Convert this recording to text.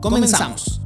comenzamos.